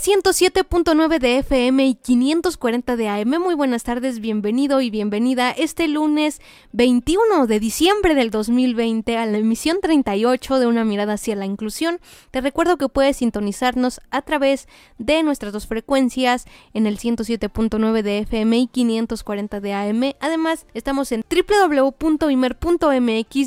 107.9 de FM y 540 de AM. Muy buenas tardes, bienvenido y bienvenida este lunes 21 de diciembre del 2020 a la emisión 38 de Una mirada hacia la inclusión. Te recuerdo que puedes sintonizarnos a través de nuestras dos frecuencias en el 107.9 de FM y 540 de AM. Además, estamos en www.imer.mx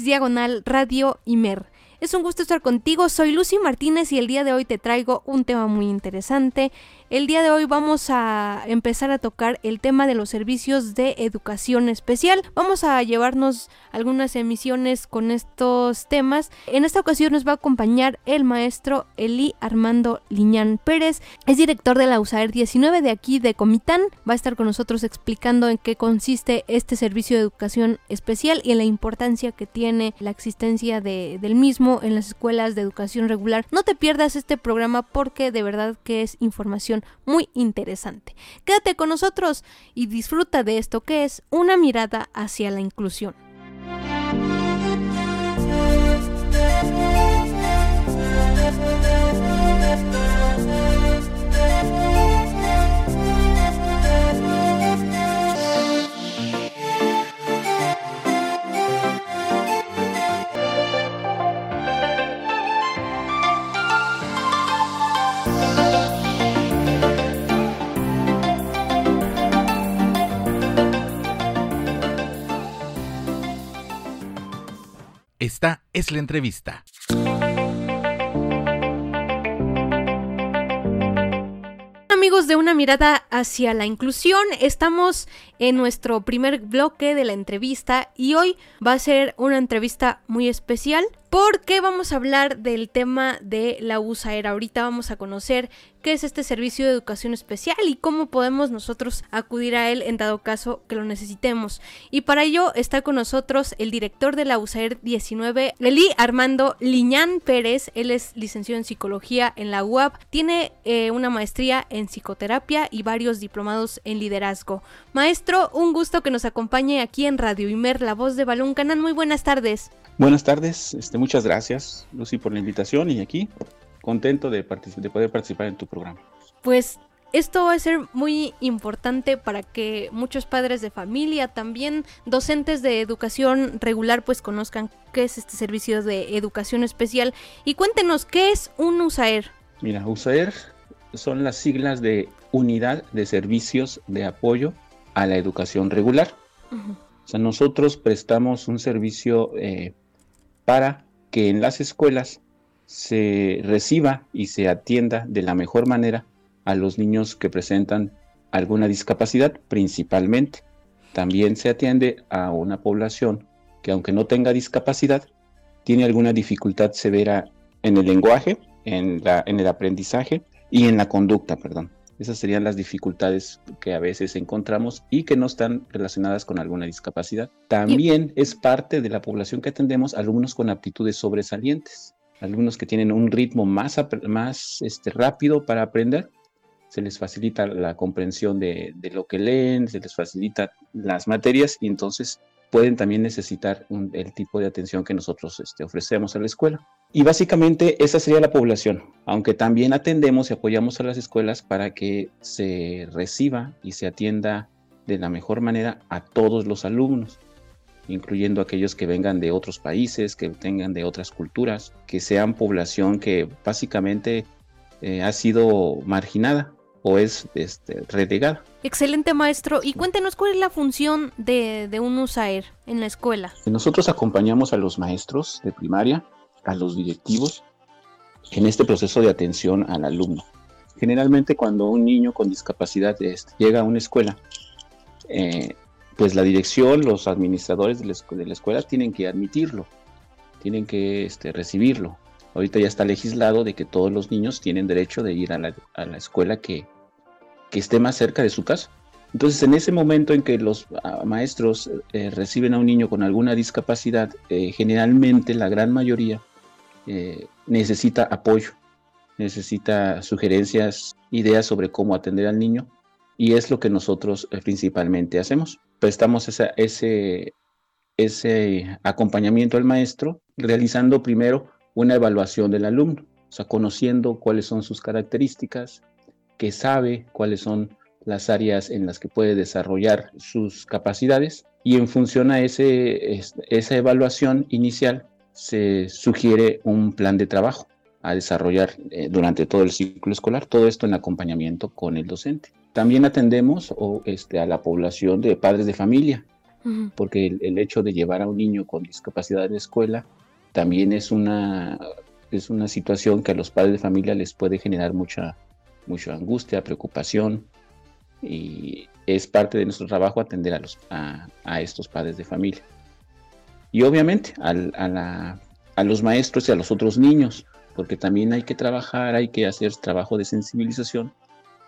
diagonal Radio Imer. Es un gusto estar contigo, soy Lucy Martínez y el día de hoy te traigo un tema muy interesante. El día de hoy vamos a empezar a tocar el tema de los servicios de educación especial. Vamos a llevarnos algunas emisiones con estos temas. En esta ocasión nos va a acompañar el maestro Eli Armando Liñán Pérez. Es director de la USAER 19 de aquí de Comitán. Va a estar con nosotros explicando en qué consiste este servicio de educación especial y en la importancia que tiene la existencia de, del mismo en las escuelas de educación regular. No te pierdas este programa porque de verdad que es información muy interesante. Quédate con nosotros y disfruta de esto que es una mirada hacia la inclusión. Esta es la entrevista. Amigos de una mirada hacia la inclusión, estamos en nuestro primer bloque de la entrevista y hoy va a ser una entrevista muy especial porque vamos a hablar del tema de la USAER. Ahorita vamos a conocer qué es este servicio de educación especial y cómo podemos nosotros acudir a él en dado caso que lo necesitemos. Y para ello está con nosotros el director de la USAER 19, Leli Armando Liñán Pérez. Él es licenciado en psicología en la UAP, tiene eh, una maestría en psicoterapia y varios diplomados en liderazgo. Maestro, un gusto que nos acompañe aquí en Radio Imer, la voz de Balón Canán. Muy buenas tardes. Buenas tardes, este, muchas gracias Lucy por la invitación y aquí contento de, de poder participar en tu programa. Pues esto va a ser muy importante para que muchos padres de familia, también docentes de educación regular, pues conozcan qué es este servicio de educación especial. Y cuéntenos, ¿qué es un USAER? Mira, USAER son las siglas de Unidad de Servicios de Apoyo a la Educación Regular. O sea, nosotros prestamos un servicio eh, para que en las escuelas se reciba y se atienda de la mejor manera a los niños que presentan alguna discapacidad principalmente. También se atiende a una población que aunque no tenga discapacidad, tiene alguna dificultad severa en el lenguaje, en, la, el aprendizaje y en la conducta, perdón. Esas serían las dificultades que a veces encontramos y que no están relacionadas con alguna discapacidad. También es parte de la población que atendemos alumnos con aptitudes sobresalientes, alumnos que tienen un ritmo más, más este, rápido para aprender. Se les facilita la comprensión de, de lo que leen, se les facilita las materias y entonces pueden también necesitar el tipo de atención que nosotros este, ofrecemos a la escuela. Y básicamente esa sería la población, aunque también atendemos y apoyamos a las escuelas para que se reciba y se atienda de la mejor manera a todos los alumnos, incluyendo aquellos que vengan de otros países, que tengan de otras culturas, que sean población que básicamente eh, ha sido marginada o es este, relegada. Excelente maestro. Y cuéntenos cuál es la función de, un USAER en la escuela. Nosotros acompañamos a los maestros de primaria a los directivos en este proceso de atención al alumno. Generalmente cuando un niño con discapacidad este, llega a una escuela, eh, pues la dirección, los administradores de la, escuela tienen que admitirlo, tienen que este, recibirlo. Ahorita ya está legislado de que todos los niños tienen derecho de ir a la, escuela que, esté más cerca de su casa. Entonces, en ese momento en que los ah, maestros eh, reciben a un niño con alguna discapacidad, eh, generalmente la gran mayoría necesita apoyo, necesita sugerencias, ideas sobre cómo atender al niño y es lo que nosotros eh, principalmente hacemos. Prestamos ese, ese acompañamiento al maestro realizando primero una evaluación del alumno, o sea, conociendo cuáles son sus características, que sabe cuáles son las áreas en las que puede desarrollar sus capacidades y en función a ese, esa evaluación inicial se sugiere un plan de trabajo a desarrollar eh, durante todo el ciclo escolar, todo esto en acompañamiento con el docente. También atendemos o, este, a la población de padres de familia, porque el, hecho de llevar a un niño con discapacidad a la escuela también es una, es una situación que a los padres de familia les puede generar mucha, mucha angustia, preocupación, y es parte de nuestro trabajo atender a, los, a estos padres de familia. Y obviamente a, los maestros y a los otros niños, porque también hay que trabajar, hay que hacer trabajo de sensibilización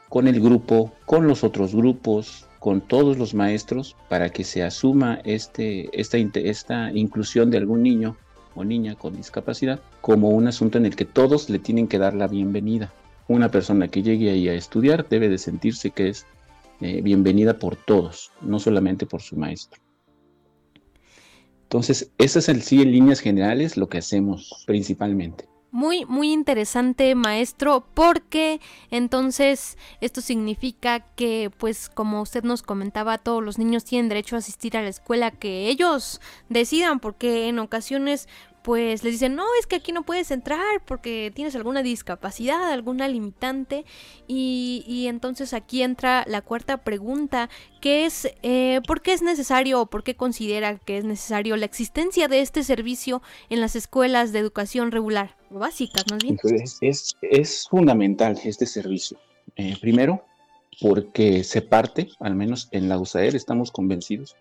con el grupo, con los otros grupos, con todos los maestros, para que se asuma este, esta, esta inclusión de algún niño o niña con discapacidad como un asunto en el que todos le tienen que dar la bienvenida. Una persona que llegue ahí a estudiar debe de sentirse que es eh, bienvenida por todos, no solamente por su maestro. Entonces, eso es el sí en líneas generales lo que hacemos principalmente. Muy, muy interesante, maestro, porque entonces esto significa que, pues, como usted nos comentaba, todos los niños tienen derecho a asistir a la escuela que ellos decidan, porque en ocasiones, pues les dicen, no, es que aquí no puedes entrar porque tienes alguna discapacidad, alguna limitante. Y, entonces aquí entra la cuarta pregunta, que es, eh, ¿por qué es necesario o por qué considera que es necesario la existencia de este servicio en las escuelas de educación regular, básicas más bien? Es, es fundamental este servicio. Eh, primero, porque se parte, al menos en la USAER estamos convencidos,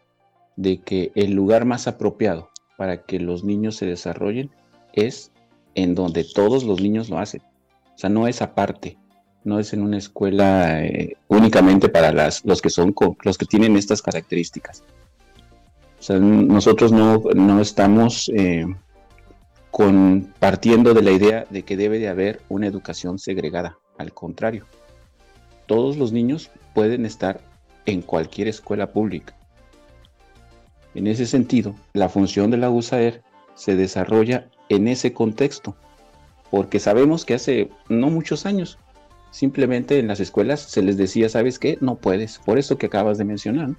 de que el lugar más apropiado para que los niños se desarrollen es en donde todos los niños lo hacen. O sea, no es aparte, no es en una escuela eh, únicamente para las, los que son los que tienen estas características. O sea, nosotros no, no estamos eh, partiendo de la idea de que debe de haber una educación segregada. Al contrario, todos los niños pueden estar en cualquier escuela pública. En ese sentido, la función de la USAER se desarrolla en ese contexto, porque sabemos que hace no muchos años simplemente en las escuelas se les decía, ¿sabes qué? No puedes, por eso que acabas de mencionar.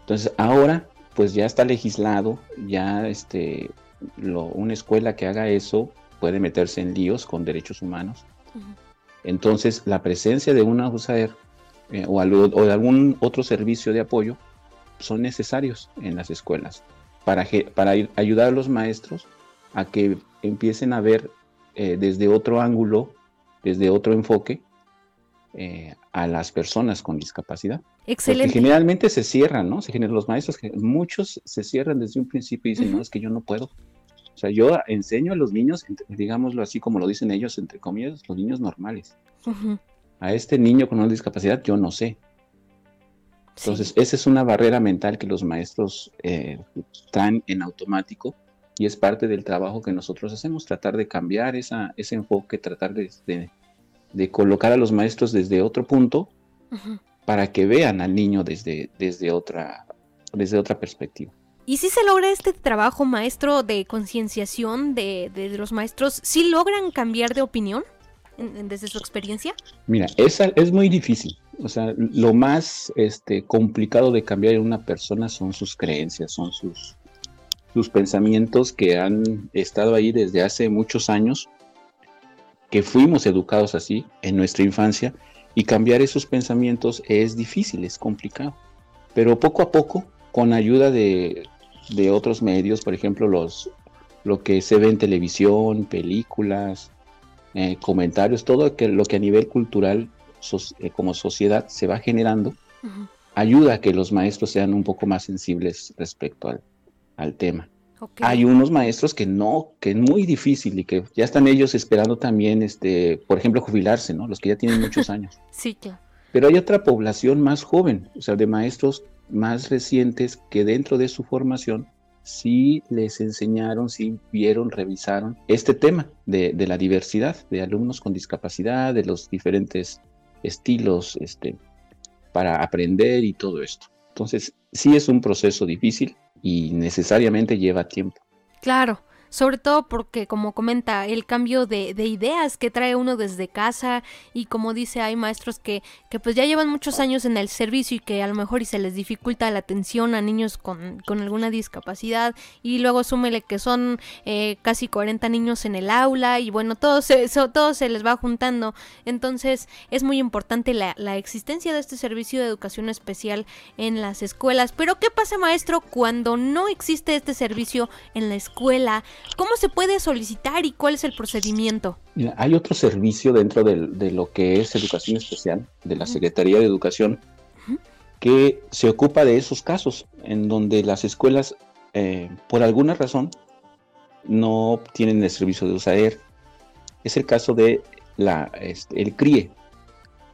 Entonces, ahora pues ya está legislado, ya este, una escuela que haga eso puede meterse en líos con derechos humanos. Entonces, la presencia de una USAER eh, o, o de algún otro servicio de apoyo son necesarios en las escuelas para, para ayudar a los maestros a que empiecen a ver eh, desde otro ángulo, desde otro enfoque, eh, a las personas con discapacidad. Excelente. generalmente se cierran, ¿no? Se generan los maestros, muchos se cierran desde un principio y dicen, no, es que yo no puedo. O sea, yo enseño a los niños, digámoslo así como lo dicen ellos, entre comillas, los niños normales. A este niño con una discapacidad yo no sé. Entonces, esa es una barrera mental que los maestros eh, traen en automático y es parte del trabajo que nosotros hacemos, tratar de cambiar esa, ese enfoque, tratar de, de, colocar a los maestros desde otro punto para que vean al niño desde, desde, otra, desde otra perspectiva. ¿Y si se logra este trabajo, maestro, de concienciación de, de, los maestros? ¿Sí logran cambiar de opinión desde su experiencia? Mira, esa es muy difícil. O sea, lo más este, complicado de cambiar en una persona son sus creencias, son sus, sus pensamientos que han estado ahí desde hace muchos años, que fuimos educados así en nuestra infancia, y cambiar esos pensamientos es difícil, es complicado. Pero poco a poco, con ayuda de, de otros medios, por ejemplo, los, lo que se ve en televisión, películas, eh, comentarios, todo que, lo que a nivel cultural eh, como sociedad se va generando, ayuda a que los maestros sean un poco más sensibles respecto al, al tema. Hay unos maestros que no, que es muy difícil y que ya están ellos esperando también, este, por ejemplo, jubilarse, ¿no? Los que ya tienen muchos años. sí, claro. Pero hay otra población más joven, o sea, de maestros más recientes que dentro de su formación sí les enseñaron, sí vieron, revisaron este tema de, la diversidad de alumnos con discapacidad, de los diferentes estilos este, para aprender y todo esto. Entonces, sí es un proceso difícil y necesariamente lleva tiempo. Claro, sobre todo porque como comenta el cambio de, de, ideas que trae uno desde casa y como dice hay maestros que, que pues ya llevan muchos años en el servicio y que a lo mejor y se les dificulta la atención a niños con, con alguna discapacidad y luego súmele que son eh, casi 40 niños en el aula y bueno todo se, todo se les va juntando entonces es muy importante la, la existencia de este servicio de educación especial en las escuelas pero ¿qué pasa maestro cuando no existe este servicio en la escuela? ¿Cómo se puede solicitar y cuál es el procedimiento? hay otro servicio dentro de, lo que es educación especial, de la Secretaría de Educación, que se ocupa de esos casos, en donde las escuelas, eh, por alguna razón, no tienen el servicio de USAER. Es el caso de la, este, el CRIE,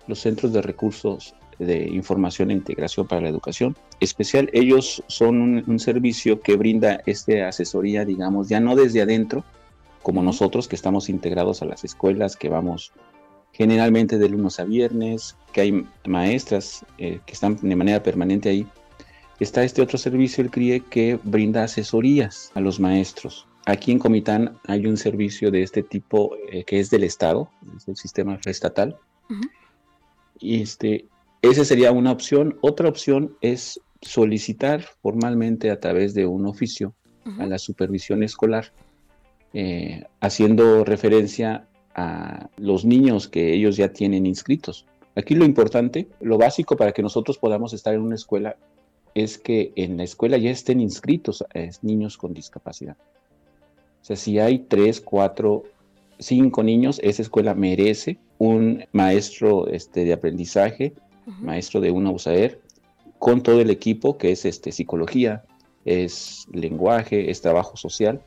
los Centros de Recursos de Información e Integración para la Educación Especial. Ellos son un, servicio que brinda esta asesoría, digamos, ya no desde adentro, como nosotros que estamos integrados a las escuelas, que vamos generalmente de lunes a viernes, que hay maestras eh, que están de manera permanente ahí. Está este otro servicio, el CRIE, que brinda asesorías a los maestros. Aquí en Comitán hay un servicio de este tipo eh, que es del Estado, es del sistema estatal. Y este, esa sería una opción. Otra opción es solicitar formalmente a través de un oficio a la supervisión escolar, eh, haciendo referencia a los niños que ellos ya tienen inscritos. Aquí lo importante, lo básico para que nosotros podamos estar en una escuela es que en la escuela ya estén inscritos eh, niños con discapacidad. O sea, si hay tres, cuatro, cinco niños, esa escuela merece un maestro este, de aprendizaje maestro de una USAER, con todo el equipo que es este, psicología, es lenguaje, es trabajo social,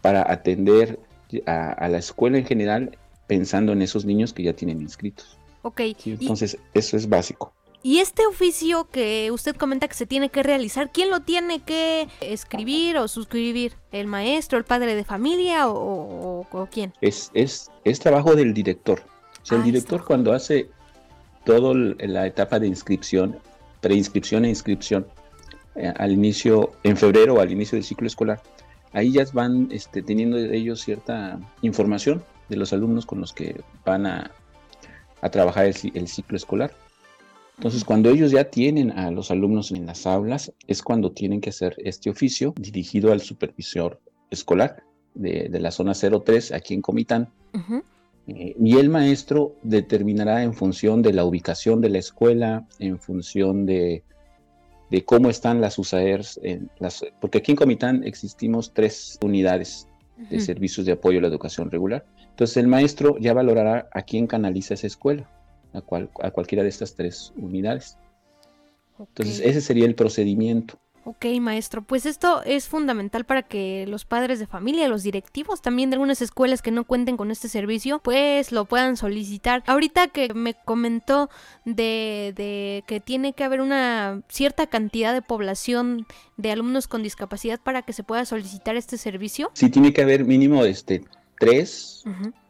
para atender a, la escuela en general pensando en esos niños que ya tienen inscritos. Ok. entonces, eso es básico. Y este oficio que usted comenta que se tiene que realizar, ¿quién lo tiene que escribir o suscribir? ¿El maestro, el padre de familia o, quién? Es, es, es trabajo del director. O sea, el ah, director cuando hace toda la etapa de inscripción, preinscripción e inscripción, eh, al inicio, en febrero, al inicio del ciclo escolar, ahí ya van este, teniendo ellos cierta información de los alumnos con los que van a, trabajar el, ciclo escolar. Entonces, cuando ellos ya tienen a los alumnos en las aulas, es cuando tienen que hacer este oficio dirigido al supervisor escolar de, la zona 03 aquí en Comitán. Eh, y el maestro determinará en función de la ubicación de la escuela, en función de, cómo están las USAERs, en las, porque aquí en Comitán existimos tres unidades de servicios de apoyo a la educación regular. Entonces el maestro ya valorará a quién canaliza esa escuela, a, cual, a cualquiera de estas tres unidades. Entonces ese sería el procedimiento. Ok, maestro, pues esto es fundamental para que los padres de familia, los directivos también de algunas escuelas que no cuenten con este servicio, pues lo puedan solicitar. Ahorita que me comentó de, de que tiene que haber una cierta cantidad de población de alumnos con discapacidad para que se pueda solicitar este servicio. Sí, tiene que haber mínimo este tres,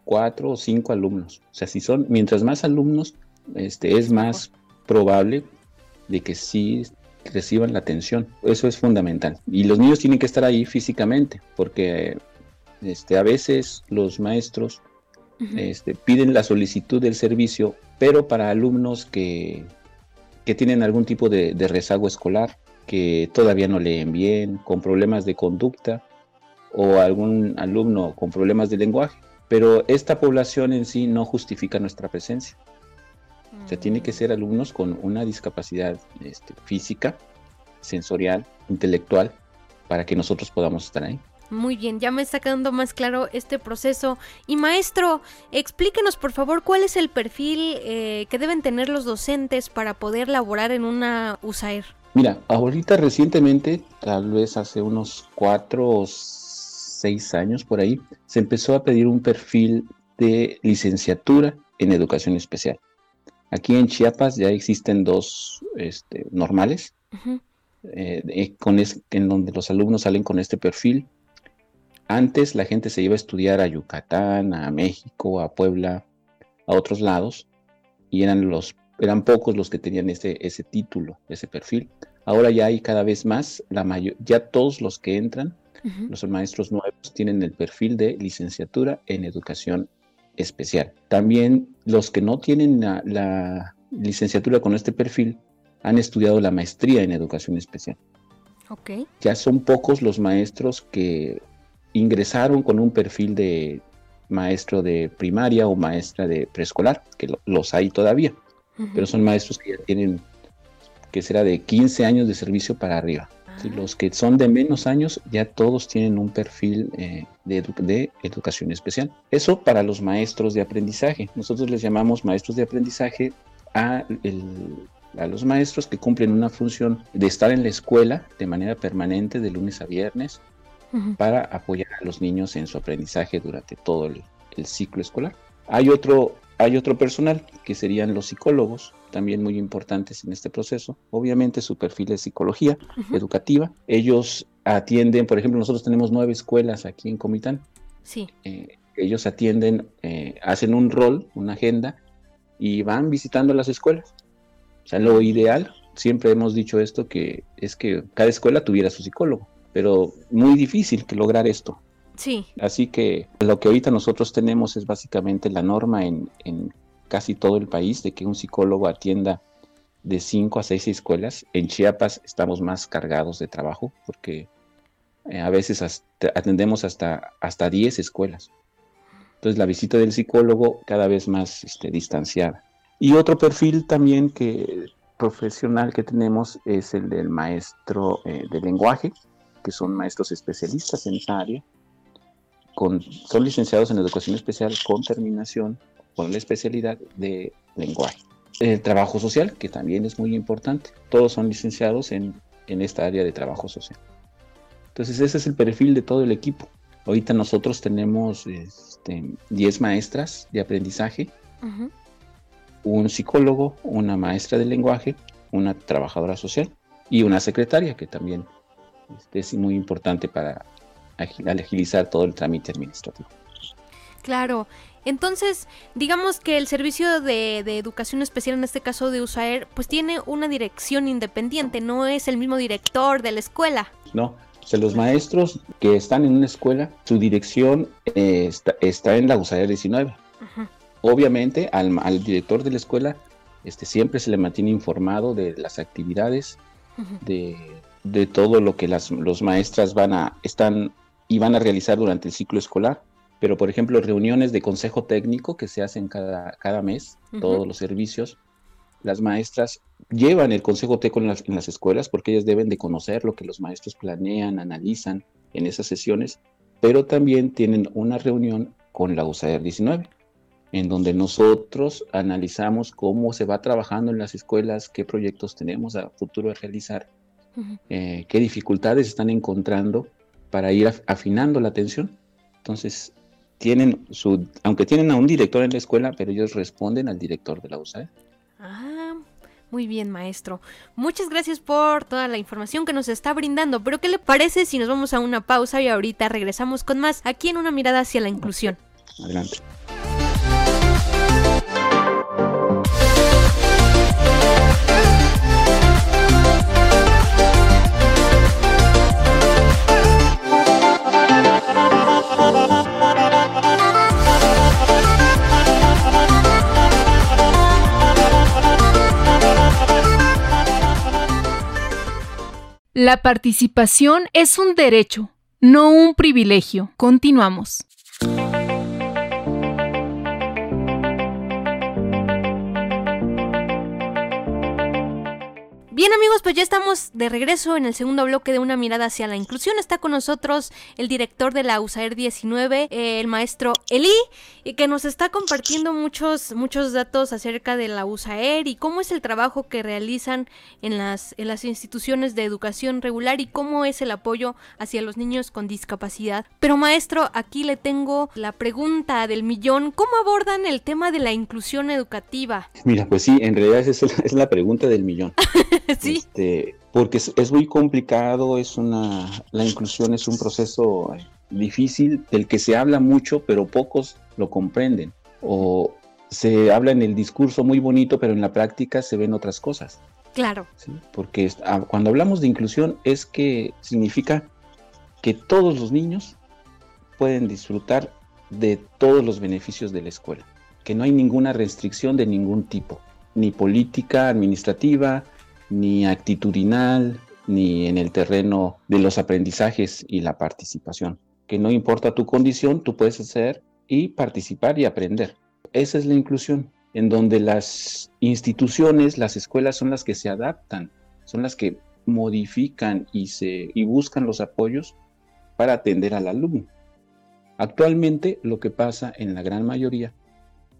cuatro o cinco alumnos. O sea, si son, mientras más alumnos, este, es más probable de que sí reciban la atención. Eso es fundamental. Y los niños tienen que estar ahí físicamente, porque este, a veces los maestros este, piden la solicitud del servicio, pero para alumnos que, que tienen algún tipo de, rezago escolar, que todavía no leen bien, con problemas de conducta, o algún alumno con problemas de lenguaje. Pero esta población en sí no justifica nuestra presencia. O sea, tiene que ser alumnos con una discapacidad este, física, sensorial, intelectual, para que nosotros podamos estar ahí. Muy bien, ya me está quedando más claro este proceso. Y maestro, explíquenos por favor cuál es el perfil eh, que deben tener los docentes para poder laborar en una USAER. Mira, ahorita recientemente, tal vez hace unos cuatro o seis años por ahí, se empezó a pedir un perfil de licenciatura en educación especial. Aquí en Chiapas ya existen dos este, normales, eh, con en donde los alumnos salen con este perfil. Antes la gente se iba a estudiar a Yucatán, a México, a Puebla, a otros lados, y eran, los, eran pocos los que tenían ese, ese título, ese perfil. Ahora ya hay cada vez más, la mayor, ya todos los que entran, los maestros nuevos, tienen el perfil de licenciatura en educación especial. También los que no tienen la, licenciatura con este perfil han estudiado la maestría en educación especial. Okay. Ya son pocos los maestros que ingresaron con un perfil de maestro de primaria o maestra de preescolar, que los hay todavía, pero son maestros que ya tienen, que será de 15 años de servicio para arriba. Los que son de menos años ya todos tienen un perfil eh, de, educación especial. Eso para los maestros de aprendizaje. Nosotros les llamamos maestros de aprendizaje a, los maestros que cumplen una función de estar en la escuela de manera permanente de lunes a viernes para apoyar a los niños en su aprendizaje durante todo el, el ciclo escolar. Hay otro hay otro personal que serían los psicólogos, también muy importantes en este proceso. Obviamente su perfil es psicología educativa. Ellos atienden, por ejemplo, nosotros tenemos nueve escuelas aquí en Comitán. Sí. Eh, ellos atienden, eh, hacen un rol, una agenda y van visitando las escuelas. O sea, lo ideal, siempre hemos dicho esto, que es que cada escuela tuviera su psicólogo, pero muy difícil que lograr esto. Sí. Así que lo que ahorita nosotros tenemos es básicamente la norma en, casi todo el país de que un psicólogo atienda de 5 a 6 escuelas. En Chiapas estamos más cargados de trabajo porque eh, a veces atendemos hasta, hasta 10 escuelas. Entonces la visita del psicólogo cada vez más este, distanciada. Y otro perfil también que profesional que tenemos es el del maestro eh, de lenguaje, que son maestros especialistas en esa área son licenciados en educación especial con terminación con la especialidad de lenguaje. El trabajo social, que también es muy importante. Todos son licenciados en, esta área de trabajo social. Entonces ese es el perfil de todo el equipo. Ahorita nosotros tenemos 10 este, maestras de aprendizaje, un psicólogo, una maestra de lenguaje, una trabajadora social y una secretaria que también este, es muy importante para al agilizar todo el trámite administrativo. Claro, entonces digamos que el servicio de, educación especial, en este caso de USAER, pues tiene una dirección independiente, no es el mismo director de la escuela. No, o sea, los maestros que están en una escuela, su dirección eh, está, en la USAER 19. Obviamente al, director de la escuela este, siempre se le mantiene informado de las actividades, de, de, todo lo que las los maestras van a, están y van a realizar durante el ciclo escolar. Pero, por ejemplo, reuniones de consejo técnico que se hacen cada, cada mes, todos los servicios, las maestras llevan el consejo técnico en las, en las escuelas porque ellas deben de conocer lo que los maestros planean, analizan en esas sesiones, pero también tienen una reunión con la USAER 19, en donde nosotros analizamos cómo se va trabajando en las escuelas, qué proyectos tenemos a futuro de realizar, eh, qué dificultades están encontrando para ir afinando la atención. Entonces, tienen su, aunque tienen a un director en la escuela, pero ellos responden al director de la USAID. Ah, muy bien, maestro. Muchas gracias por toda la información que nos está brindando. Pero, ¿qué le parece si nos vamos a una pausa y ahorita regresamos con más aquí en una mirada hacia la inclusión? Adelante. La participación es un derecho, no un privilegio. Continuamos. Bien amigos, pues ya estamos de regreso en el segundo bloque de Una mirada hacia la inclusión. Está con nosotros el director de la USAER 19, el maestro Eli, y que nos está compartiendo muchos, muchos datos acerca de la USAER y cómo es el trabajo que realizan en las, en las instituciones de educación regular y cómo es el apoyo hacia los niños con discapacidad. Pero maestro, aquí le tengo la pregunta del millón. ¿Cómo abordan el tema de la inclusión educativa? Mira, pues sí, en realidad esa es la pregunta del millón. sí. Este, porque es, muy complicado, es una, la inclusión es un proceso difícil del que se habla mucho, pero pocos lo comprenden. O se habla en el discurso muy bonito, pero en la práctica se ven otras cosas. Claro. Porque ah, cuando hablamos de inclusión es que significa que todos los niños pueden disfrutar de todos los beneficios de la escuela, que no hay ninguna restricción de ningún tipo, ni política, administrativa, ni actitudinal, ni en el terreno de los aprendizajes y la participación. Que no importa tu condición, tú puedes hacer y participar y aprender. Esa es la inclusión, en donde las instituciones, las escuelas son las que se adaptan, son las que modifican y, se, y buscan los apoyos para atender al alumno. Actualmente lo que pasa en la gran mayoría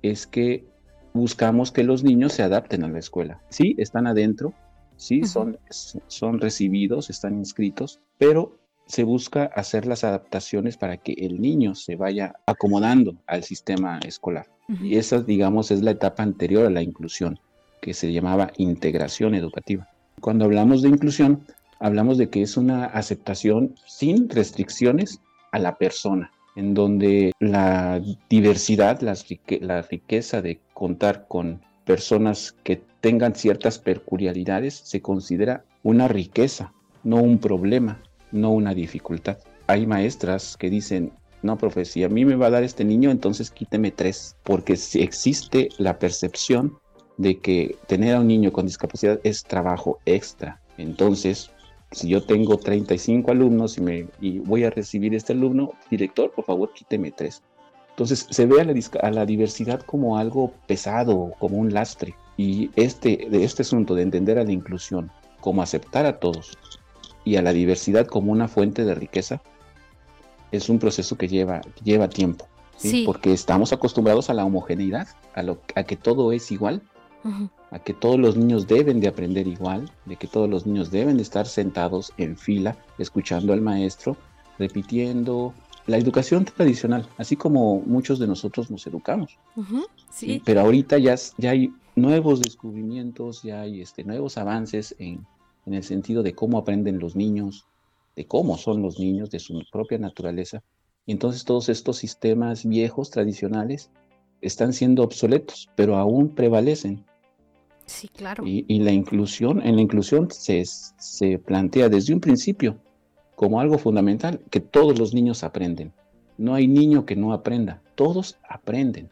es que buscamos que los niños se adapten a la escuela. Sí, están adentro, sí, son, son recibidos, están inscritos, pero se busca hacer las adaptaciones para que el niño se vaya acomodando al sistema escolar. Y esa, digamos, es la etapa anterior a la inclusión, que se llamaba integración educativa. Cuando hablamos de inclusión, hablamos de que es una aceptación sin restricciones a la persona, en donde la diversidad, la riqueza de contar con personas que tengan ciertas peculiaridades se considera una riqueza, no un problema, no una dificultad. Hay maestras que dicen, no, profe, si a mí me va a dar este niño, entonces quíteme tres, porque si existe la percepción de que tener a un niño con discapacidad es trabajo extra. Entonces, si yo tengo 35 alumnos y, me, y voy a recibir este alumno, director, por favor, quíteme tres. Entonces se ve a la, diversidad como algo pesado, como un lastre. Y este, de este asunto de entender a la inclusión como aceptar a todos y a la diversidad como una fuente de riqueza, es un proceso que lleva, lleva tiempo. ¿sí? Porque estamos acostumbrados a la homogeneidad, a, lo, a que todo es igual, a que todos los niños deben de aprender igual, de que todos los niños deben de estar sentados en fila, escuchando al maestro, repitiendo, la educación tradicional, así como muchos de nosotros nos educamos. sí. Pero ahorita ya, ya hay nuevos descubrimientos, ya hay este, nuevos avances en, en, el sentido de cómo aprenden los niños, de cómo son los niños, de su propia naturaleza. Y entonces todos estos sistemas viejos, tradicionales, están siendo obsoletos, pero aún prevalecen. Sí, claro. Y, y la inclusión, en la inclusión se, se plantea desde un principio como algo fundamental, que todos los niños aprenden. No hay niño que no aprenda, todos aprenden.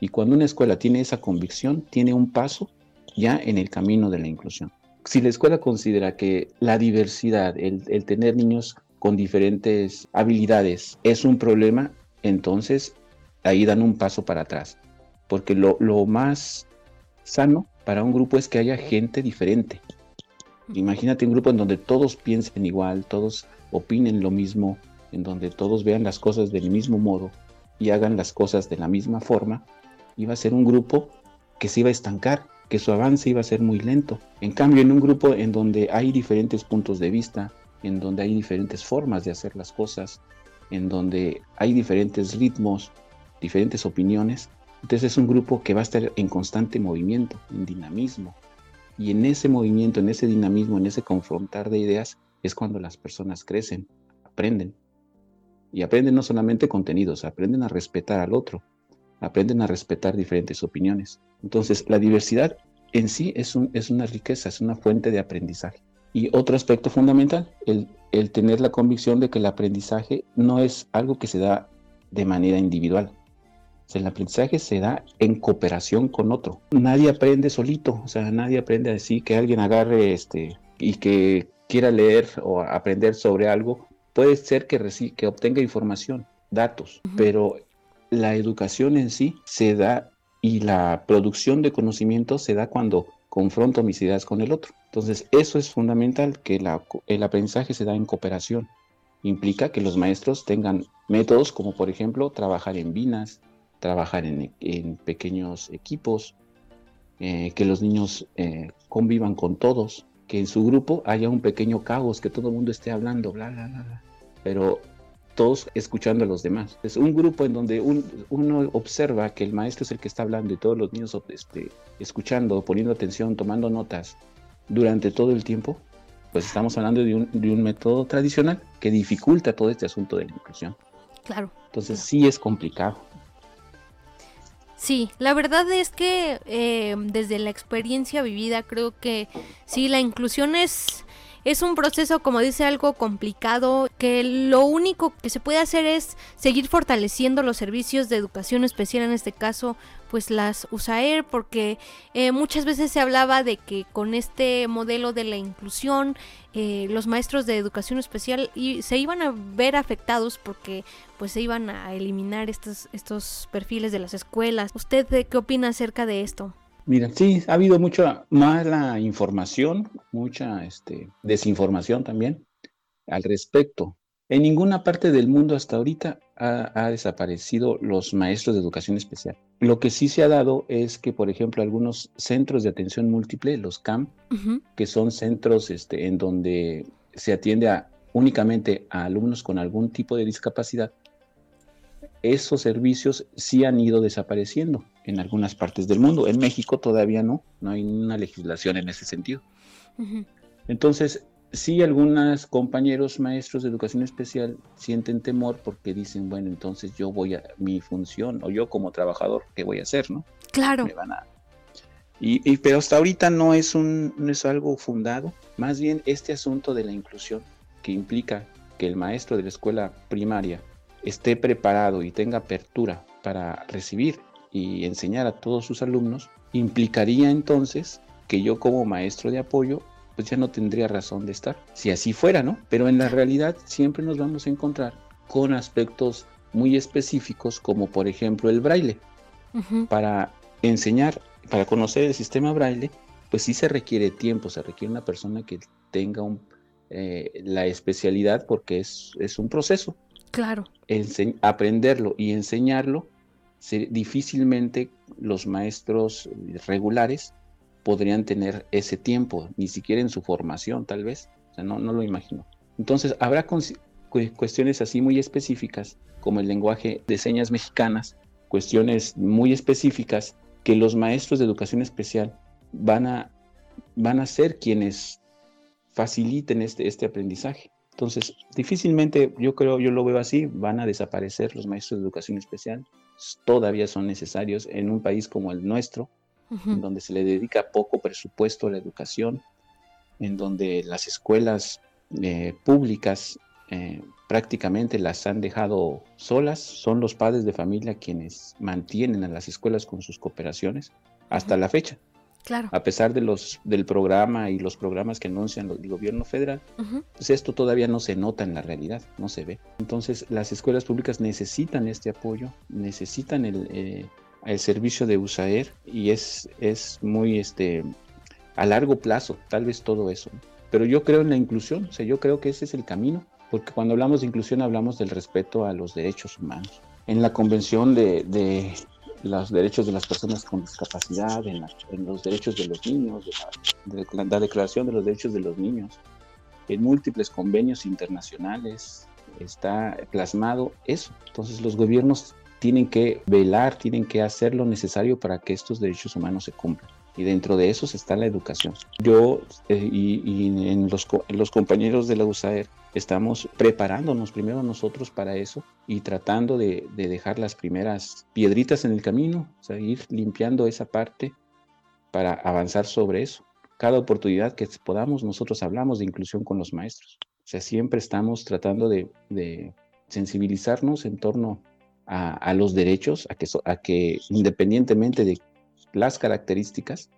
Y cuando una escuela tiene esa convicción, tiene un paso ya en el camino de la inclusión. Si la escuela considera que la diversidad, el, tener niños con diferentes habilidades es un problema, entonces ahí dan un paso para atrás. Porque lo, lo más sano para un grupo es que haya gente diferente, Imagínate un grupo en donde todos piensen igual, todos opinen lo mismo, en donde todos vean las cosas del mismo modo y hagan las cosas de la misma forma, iba a ser un grupo que se iba a estancar, que su avance iba a ser muy lento. En cambio, en un grupo en donde hay diferentes puntos de vista, en donde hay diferentes formas de hacer las cosas, en donde hay diferentes ritmos, diferentes opiniones, entonces es un grupo que va a estar en constante movimiento, en dinamismo, y en ese movimiento, en ese dinamismo, en ese confrontar de ideas, es cuando las personas crecen, aprenden. Y aprenden no solamente contenidos, aprenden a respetar al otro, aprenden a respetar diferentes opiniones. Entonces, la diversidad en sí es, un, es una riqueza, es una fuente de aprendizaje. Y otro aspecto fundamental, el, el tener la convicción de que el aprendizaje no es algo que se da de manera individual, el aprendizaje se da en cooperación con otro. Nadie aprende solito, o sea, nadie aprende así que alguien agarre este y que quiera leer o aprender sobre algo. Puede ser que, que obtenga información, datos, pero la educación en sí se da y la producción de conocimiento se da cuando confronto mis ideas con el otro. Entonces, eso es fundamental, que el aprendizaje se da en cooperación. Implica que los maestros tengan métodos como, por ejemplo, trabajar en vinas, trabajar en, pequeños equipos, eh, que los niños eh, convivan con todos, que en su grupo haya un pequeño caos, que todo el mundo esté hablando, bla, bla, bla, Pero todos escuchando a los demás. Es un grupo en donde uno observa que el maestro es el que está hablando y todos los niños este, escuchando, poniendo atención, tomando notas durante todo el tiempo, pues estamos hablando de un, método tradicional que dificulta todo este asunto de la inclusión. Claro. Entonces sí es complicado. Sí, la verdad es que eh, desde la experiencia vivida creo que sí, la inclusión es es un proceso, como dice, algo complicado, que lo único que se puede hacer es seguir fortaleciendo los servicios de educación especial, en este caso, pues las USAER, porque eh, muchas veces se hablaba de que con este modelo de la inclusión, eh, los maestros de educación especial y se iban a ver afectados porque pues se iban a eliminar estos, estos perfiles de las escuelas. ¿Usted qué opina acerca de esto? Mira, sí, ha habido mucha mala información, mucha este, desinformación también al respecto. En ninguna parte del mundo hasta ahorita ha, desaparecido los maestros de educación especial. Lo que sí se ha dado es que, por ejemplo, algunos centros de atención múltiple, los CAM, que son centros este, en donde se atiende únicamente a alumnos con algún tipo de discapacidad, esos servicios sí han ido desapareciendo en algunas partes del mundo. En México todavía no, no hay una legislación en ese sentido. Entonces, sí algunos compañeros maestros de educación especial sienten temor porque dicen, bueno, entonces yo voy a mi función o yo como trabajador, ¿qué voy a hacer, no? Claro. y, pero hasta ahorita no es, un, no es algo fundado, más bien este asunto de la inclusión que implica que el maestro de la escuela primaria esté preparado y tenga apertura para recibir y enseñar a todos sus alumnos, implicaría entonces que yo como maestro de apoyo pues ya no tendría razón de estar. Si así fuera, ¿no? Pero en la realidad siempre nos vamos a encontrar con aspectos muy específicos como por ejemplo el braille. Para enseñar, para conocer el sistema braille, pues sí se requiere tiempo, se requiere una persona que tenga un, eh, la especialidad porque es, es un proceso. Claro. aprenderlo y enseñarlo, difícilmente los maestros regulares podrían tener ese tiempo, ni siquiera en su formación tal vez. O sea, no, no lo imagino. Entonces, habrá cuestiones así muy específicas, como el lenguaje de señas mexicanas, cuestiones muy específicas que los maestros de educación especial van a, van a ser quienes faciliten este, este aprendizaje. Entonces, difícilmente, yo creo, yo lo veo así, van a desaparecer los maestros de educación especial. Todavía son necesarios en un país como el nuestro, en donde se le dedica poco presupuesto a la educación, en donde las escuelas eh, públicas eh, prácticamente las han dejado solas, son los padres de familia quienes mantienen a las escuelas con sus cooperaciones hasta la fecha. A pesar de los, del programa y los programas que anuncian el gobierno federal, pues esto todavía no se nota en la realidad, no se ve. Entonces las escuelas públicas necesitan este apoyo, necesitan el, eh, el servicio de USAER y es, es muy este, a largo plazo, tal vez todo eso. Pero yo creo en la inclusión, o sea, yo creo que ese es el camino, porque cuando hablamos de inclusión hablamos del respeto a los derechos humanos. En la Convención de, los derechos de las personas con discapacidad, en, los derechos de los niños, la, Declaración de los Derechos de los Niños, en múltiples convenios internacionales está plasmado eso. Entonces los gobiernos tienen que velar, tienen que hacer lo necesario para que estos derechos humanos se cumplan. Y dentro de eso está la educación. Yo eh, y, en los, los compañeros de la USAER estamos preparándonos primero nosotros para eso y tratando de, dejar las primeras piedritas en el camino, o sea, ir limpiando esa parte para avanzar sobre eso. Cada oportunidad que podamos, nosotros hablamos de inclusión con los maestros. O sea, siempre estamos tratando de, sensibilizarnos en torno a, los derechos, a que, a que independientemente de las características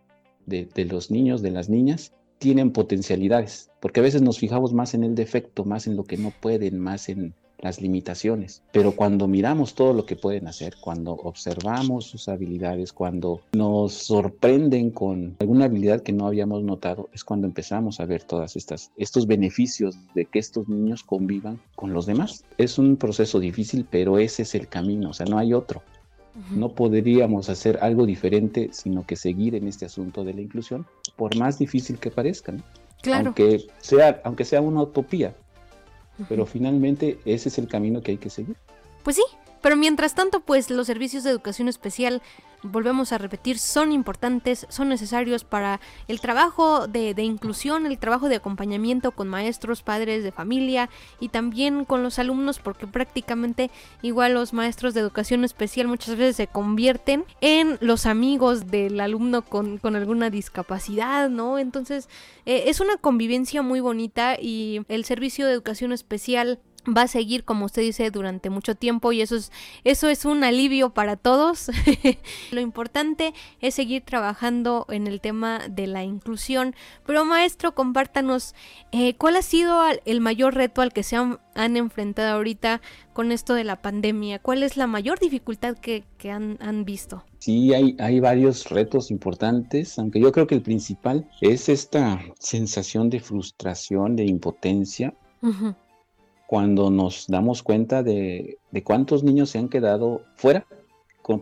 de, los niños, de las niñas, tienen potencialidades, porque a veces nos fijamos más en el defecto, más en lo que no pueden, más en las limitaciones. Pero cuando miramos todo lo que pueden hacer, cuando observamos sus habilidades, cuando nos sorprenden con alguna habilidad que no habíamos notado, es cuando empezamos a ver todas estas estos beneficios de que estos niños convivan con los demás. Es un proceso difícil, pero ese es el camino, o sea, no hay otro. No podríamos hacer algo diferente, sino que seguir en este asunto de la inclusión, por más difícil que parezca, Claro. Aunque sea, aunque sea una utopía, pero finalmente ese es el camino que hay que seguir. Pues sí, pero mientras tanto, pues los servicios de educación especial, volvemos a repetir, son importantes, son necesarios para el trabajo de, inclusión, el trabajo de acompañamiento con maestros, padres de familia y también con los alumnos, porque prácticamente igual los maestros de educación especial muchas veces se convierten en los amigos del alumno con, alguna discapacidad, ¿no? Entonces, eh, es una convivencia muy bonita y el servicio de educación especial va a seguir como usted dice durante mucho tiempo y eso es eso es un alivio para todos. Lo importante es seguir trabajando en el tema de la inclusión. Pero maestro compártanos eh, cuál ha sido el mayor reto al que se han, enfrentado ahorita con esto de la pandemia cuál es la mayor dificultad que, han, visto sí hay hay varios retos importantes aunque yo creo que el principal es esta sensación de frustración de impotencia cuando nos damos cuenta de, cuántos niños se han quedado fuera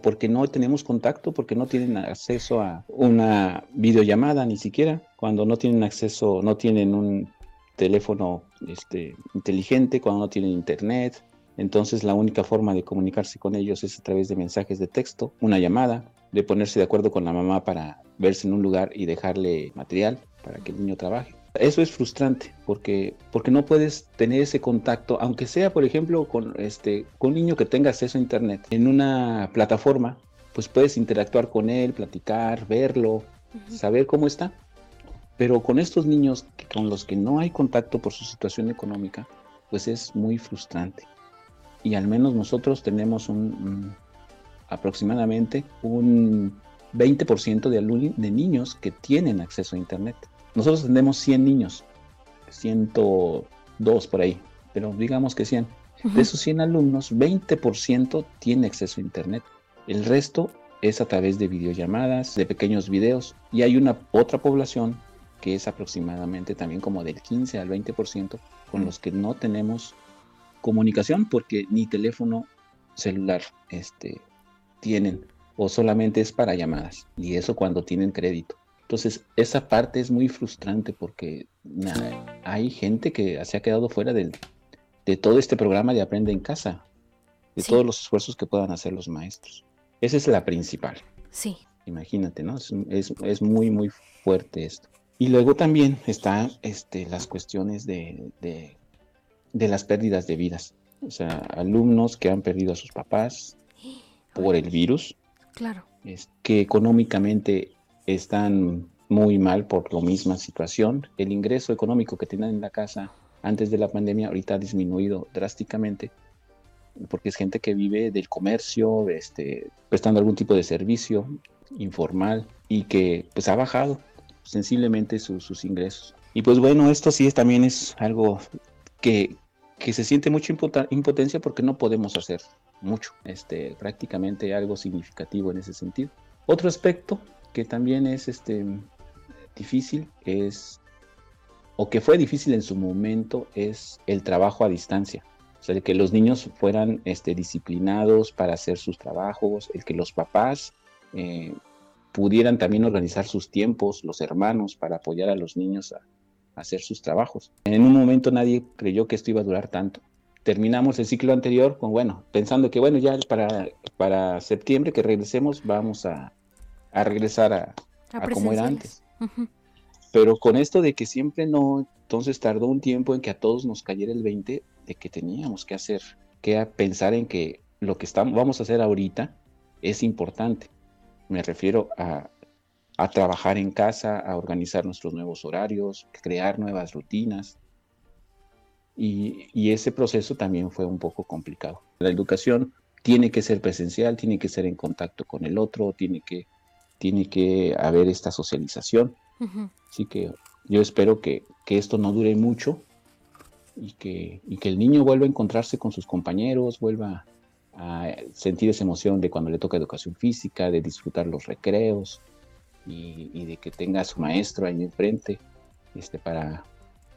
porque no tenemos contacto, porque no tienen acceso a una videollamada ni siquiera, cuando no tienen acceso, no tienen un teléfono este, inteligente, cuando no tienen internet. Entonces la única forma de comunicarse con ellos es a través de mensajes de texto, una llamada, de ponerse de acuerdo con la mamá para verse en un lugar y dejarle material para que el niño trabaje. Eso es frustrante porque, porque no puedes tener ese contacto, aunque sea, por ejemplo, con, este, con un niño que tenga acceso a Internet en una plataforma, pues puedes interactuar con él, platicar, verlo, saber cómo está. Pero con estos niños con los que no hay contacto por su situación económica, pues es muy frustrante. Y al menos nosotros tenemos un, aproximadamente un 20% de, de niños que tienen acceso a Internet. Nosotros tenemos 100 niños, 102 por ahí, pero digamos que 100. De esos 100 alumnos, 20% tiene acceso a Internet. El resto es a través de videollamadas, de pequeños videos. Y hay una otra población que es aproximadamente también como del 15 al 20% con los que no tenemos comunicación porque ni teléfono celular este, tienen o solamente es para llamadas. Y eso cuando tienen crédito. Entonces, esa parte es muy frustrante porque hay gente que se ha quedado fuera de todo este programa de Aprende en Casa, de todos los esfuerzos que puedan hacer los maestros. Esa es la principal. Sí. Imagínate, ¿no? Es, muy, muy fuerte esto. Y luego también están este, las cuestiones de, de, las pérdidas de vidas. O sea, alumnos que han perdido a sus papás por el virus. Claro. Es, que económicamente están muy mal por la misma situación. El ingreso económico que tenían en la casa antes de la pandemia ahorita ha disminuido drásticamente porque es gente que vive del comercio, este, prestando algún tipo de servicio informal y que pues ha bajado sensiblemente sus ingresos. Y pues bueno, esto sí es, también es algo que, que se siente mucha impotencia porque no podemos hacer mucho, este, prácticamente algo significativo en ese sentido. Otro aspecto que también es este, difícil es, o que fue difícil en su momento, es el trabajo a distancia. O sea, el que los niños fueran este, disciplinados para hacer sus trabajos, el que los papás eh, pudieran también organizar sus tiempos, los hermanos, para apoyar a los niños a, hacer sus trabajos. En un momento nadie creyó que esto iba a durar tanto. Terminamos el ciclo anterior con, bueno, pensando que, bueno, ya para, para septiembre que regresemos vamos a, a regresar a, como era antes. Pero con esto de que siempre no, entonces tardó un tiempo en que a todos nos cayera el 20 de que teníamos que hacer, que pensar en que lo que estamos, vamos a hacer ahorita es importante. Me refiero a, a trabajar en casa, a organizar nuestros nuevos horarios, crear nuevas rutinas. Y, y, ese proceso también fue un poco complicado. La educación tiene que ser presencial, tiene que ser en contacto con el otro, tiene que tiene que haber esta socialización. Así que yo espero que, esto no dure mucho, y que, y que el niño vuelva a encontrarse con sus compañeros, vuelva a sentir esa emoción de cuando le toca educación física, de disfrutar los recreos y, de que tenga a su maestro ahí enfrente este, para,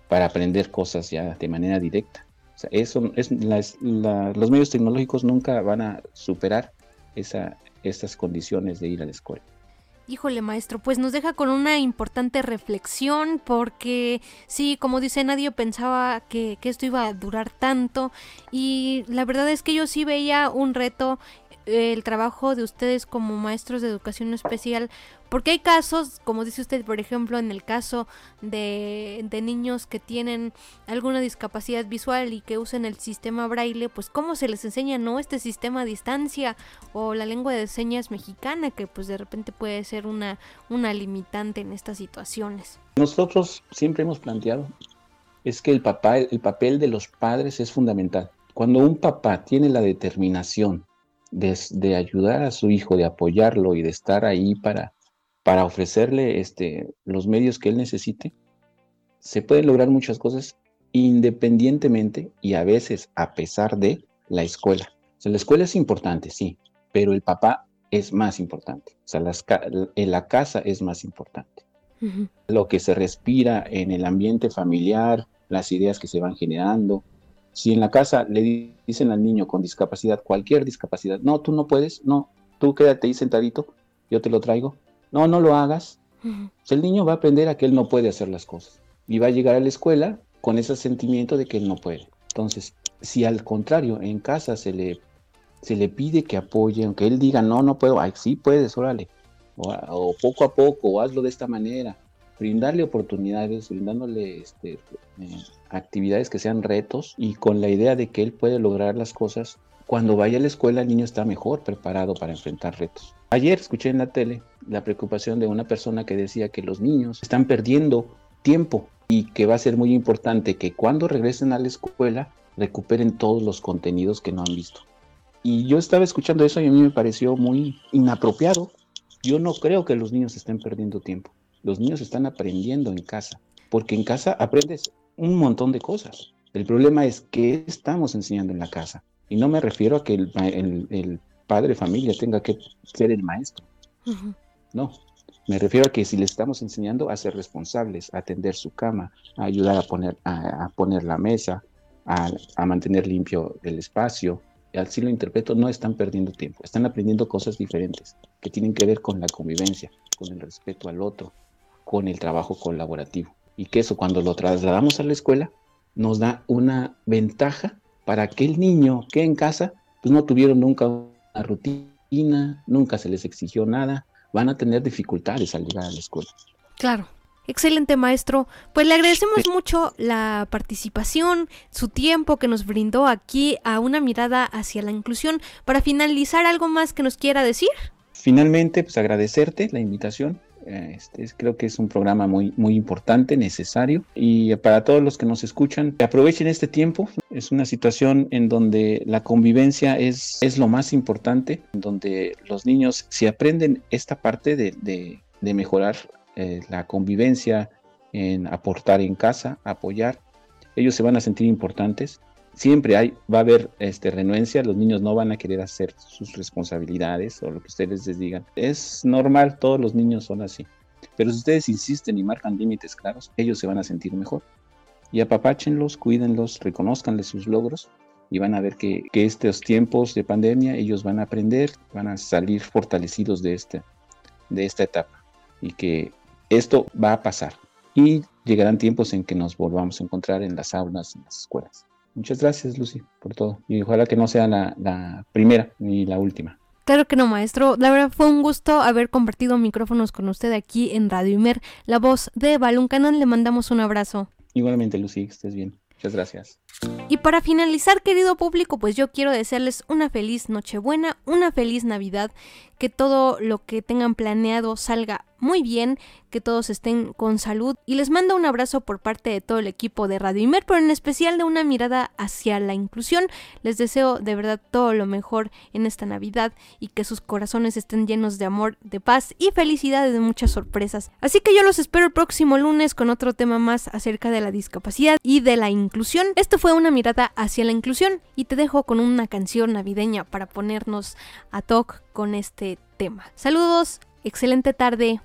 para aprender cosas ya de manera directa. O sea, eso es los medios tecnológicos nunca van a superar esa, esas condiciones de ir a la escuela. Híjole, maestro, pues nos deja con una importante reflexión porque sí, como dice, nadie pensaba que, que, esto iba a durar tanto y la verdad es que yo sí veía un reto el trabajo de ustedes como maestros de educación especial porque hay casos, como dice usted, por ejemplo, en el caso de, niños que tienen alguna discapacidad visual y que usan el sistema braille, pues cómo se les enseña, ¿no? Este sistema a distancia o la lengua de señas mexicana, que pues de repente puede ser una, una limitante en estas situaciones. Nosotros siempre hemos planteado es que el, papá, el papel de los padres es fundamental. Cuando un papá tiene la determinación de, de, ayudar a su hijo, de apoyarlo y de estar ahí para, para ofrecerle este, los medios que él necesite, se pueden lograr muchas cosas independientemente y a veces a pesar de la escuela. O sea, la escuela es importante, sí, pero el papá es más importante. O sea, la casa es más importante. Lo que se respira en el ambiente familiar, las ideas que se van generando. Si en la casa le dicen al niño con discapacidad, cualquier discapacidad, no, tú no puedes, no, tú quédate ahí sentadito, yo te lo traigo, no, no lo hagas. el niño va a aprender a que él no puede hacer las cosas y va a llegar a la escuela con ese sentimiento de que él no puede. Entonces, si al contrario, en casa se le, se le pide que apoye, aunque él diga, no, no puedo, ay, sí puedes, órale, o, poco a poco, o hazlo de esta manera, brindarle oportunidades, brindándole este, eh, actividades que sean retos y con la idea de que él puede lograr las cosas, cuando vaya a la escuela el niño está mejor preparado para enfrentar retos. Ayer escuché en la tele la preocupación de una persona que decía que los niños están perdiendo tiempo y que va a ser muy importante que cuando regresen a la escuela recuperen todos los contenidos que no han visto. Y yo estaba escuchando eso y a mí me pareció muy inapropiado. Yo no creo que los niños estén perdiendo tiempo. Los niños están aprendiendo en casa, porque en casa aprendes un montón de cosas. El problema es qué estamos enseñando en la casa. Y no me refiero a que el, el padre familia tenga que ser el maestro. No, me refiero a que si le estamos enseñando a ser responsables, a atender su cama, a ayudar a poner, a, poner la mesa, a, a, mantener limpio el espacio, así lo interpreto, no están perdiendo tiempo, están aprendiendo cosas diferentes que tienen que ver con la convivencia, con el respeto al otro, con el trabajo colaborativo. Y que eso cuando lo trasladamos a la escuela nos da una ventaja para que el niño que en casa pues no tuvieron nunca rutina, nunca se les exigió nada, van a tener dificultades al llegar a la escuela. Claro. Excelente maestro. Pues le agradecemos mucho la participación, su tiempo que nos brindó aquí a una mirada hacia la inclusión. Para finalizar, ¿algo más que nos quiera decir? Finalmente, pues agradecerte la invitación este, creo que es un programa muy, muy importante, necesario. Y para todos los que nos escuchan, aprovechen este tiempo. Es una situación en donde la convivencia es, es lo más importante, donde los niños, si aprenden esta parte de, de, mejorar eh, la convivencia, en aportar en casa, apoyar, ellos se van a sentir importantes siempre hay, va a haber este, renuencia, los niños no van a querer hacer sus responsabilidades o lo que ustedes les digan. Es normal, todos los niños son así. Pero si ustedes insisten y marcan límites claros, ellos se van a sentir mejor. Y apapáchenlos, cuídenlos, reconozcanles sus logros y van a ver que, que estos tiempos de pandemia ellos van a aprender, van a salir fortalecidos de, este, de esta etapa y que esto va a pasar. Y llegarán tiempos en que nos volvamos a encontrar en las aulas, en las escuelas. Muchas gracias, Lucy, por todo. Y ojalá que no sea la, primera ni la última. Claro que no, maestro. La verdad fue un gusto haber compartido micrófonos con usted aquí en Radio Imer. La voz de Balún Canón, le mandamos un abrazo. Igualmente, Lucy, que estés bien. Muchas gracias. Y para finalizar, querido público, pues yo quiero desearles una feliz Nochebuena, una feliz Navidad, que todo lo que tengan planeado salga muy bien, que todos estén con salud y les mando un abrazo por parte de todo el equipo de Radio Imer, pero en especial de una mirada hacia la inclusión. Les deseo de verdad todo lo mejor en esta Navidad y que sus corazones estén llenos de amor, de paz y felicidad de muchas sorpresas. Así que yo los espero el próximo lunes con otro tema más acerca de la discapacidad y de la inclusión. Esto fue una mirada hacia la inclusión y te dejo con una canción navideña para ponernos a talk con este Saludos, excelente tarde.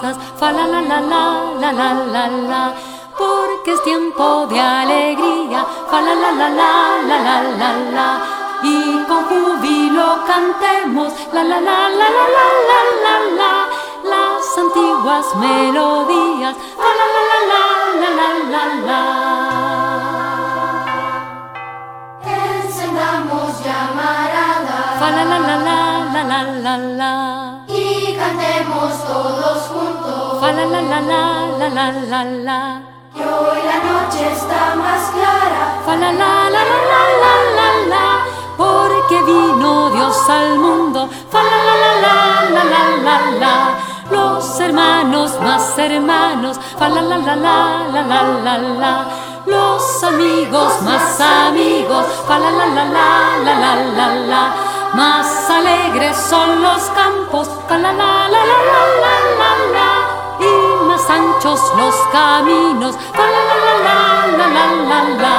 Casas, fa la la la la la la la la, porque es tiempo de alegría, fa la la la la la la la y con júbilo cantemos, la la la la la la la la la, las antiguas melodías, fa la la la la la la la. Fa la la la la la la la la cantemos todos juntos. Fa la la la la la la la. Que hoy la noche está más clara. Fa la la la la la la la la. Porque vino Dios al mundo. Fa la la la la la la la la. Los hermanos más hermanos. Fa la la la la la la la la. Los amigos más amigos. Fa la la la la la la la la más alegres son los campos, la la la la la la la la, y más anchos los caminos, la la la la la la la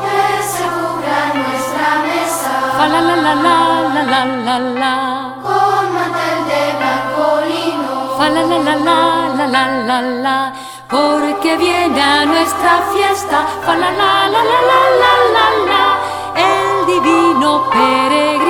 Que se cubra nuestra mesa, la la la la la la la la con mantel de blanco lino, la la la la la la la la porque viene a nuestra fiesta, la la la la la la la la, el divino peregrino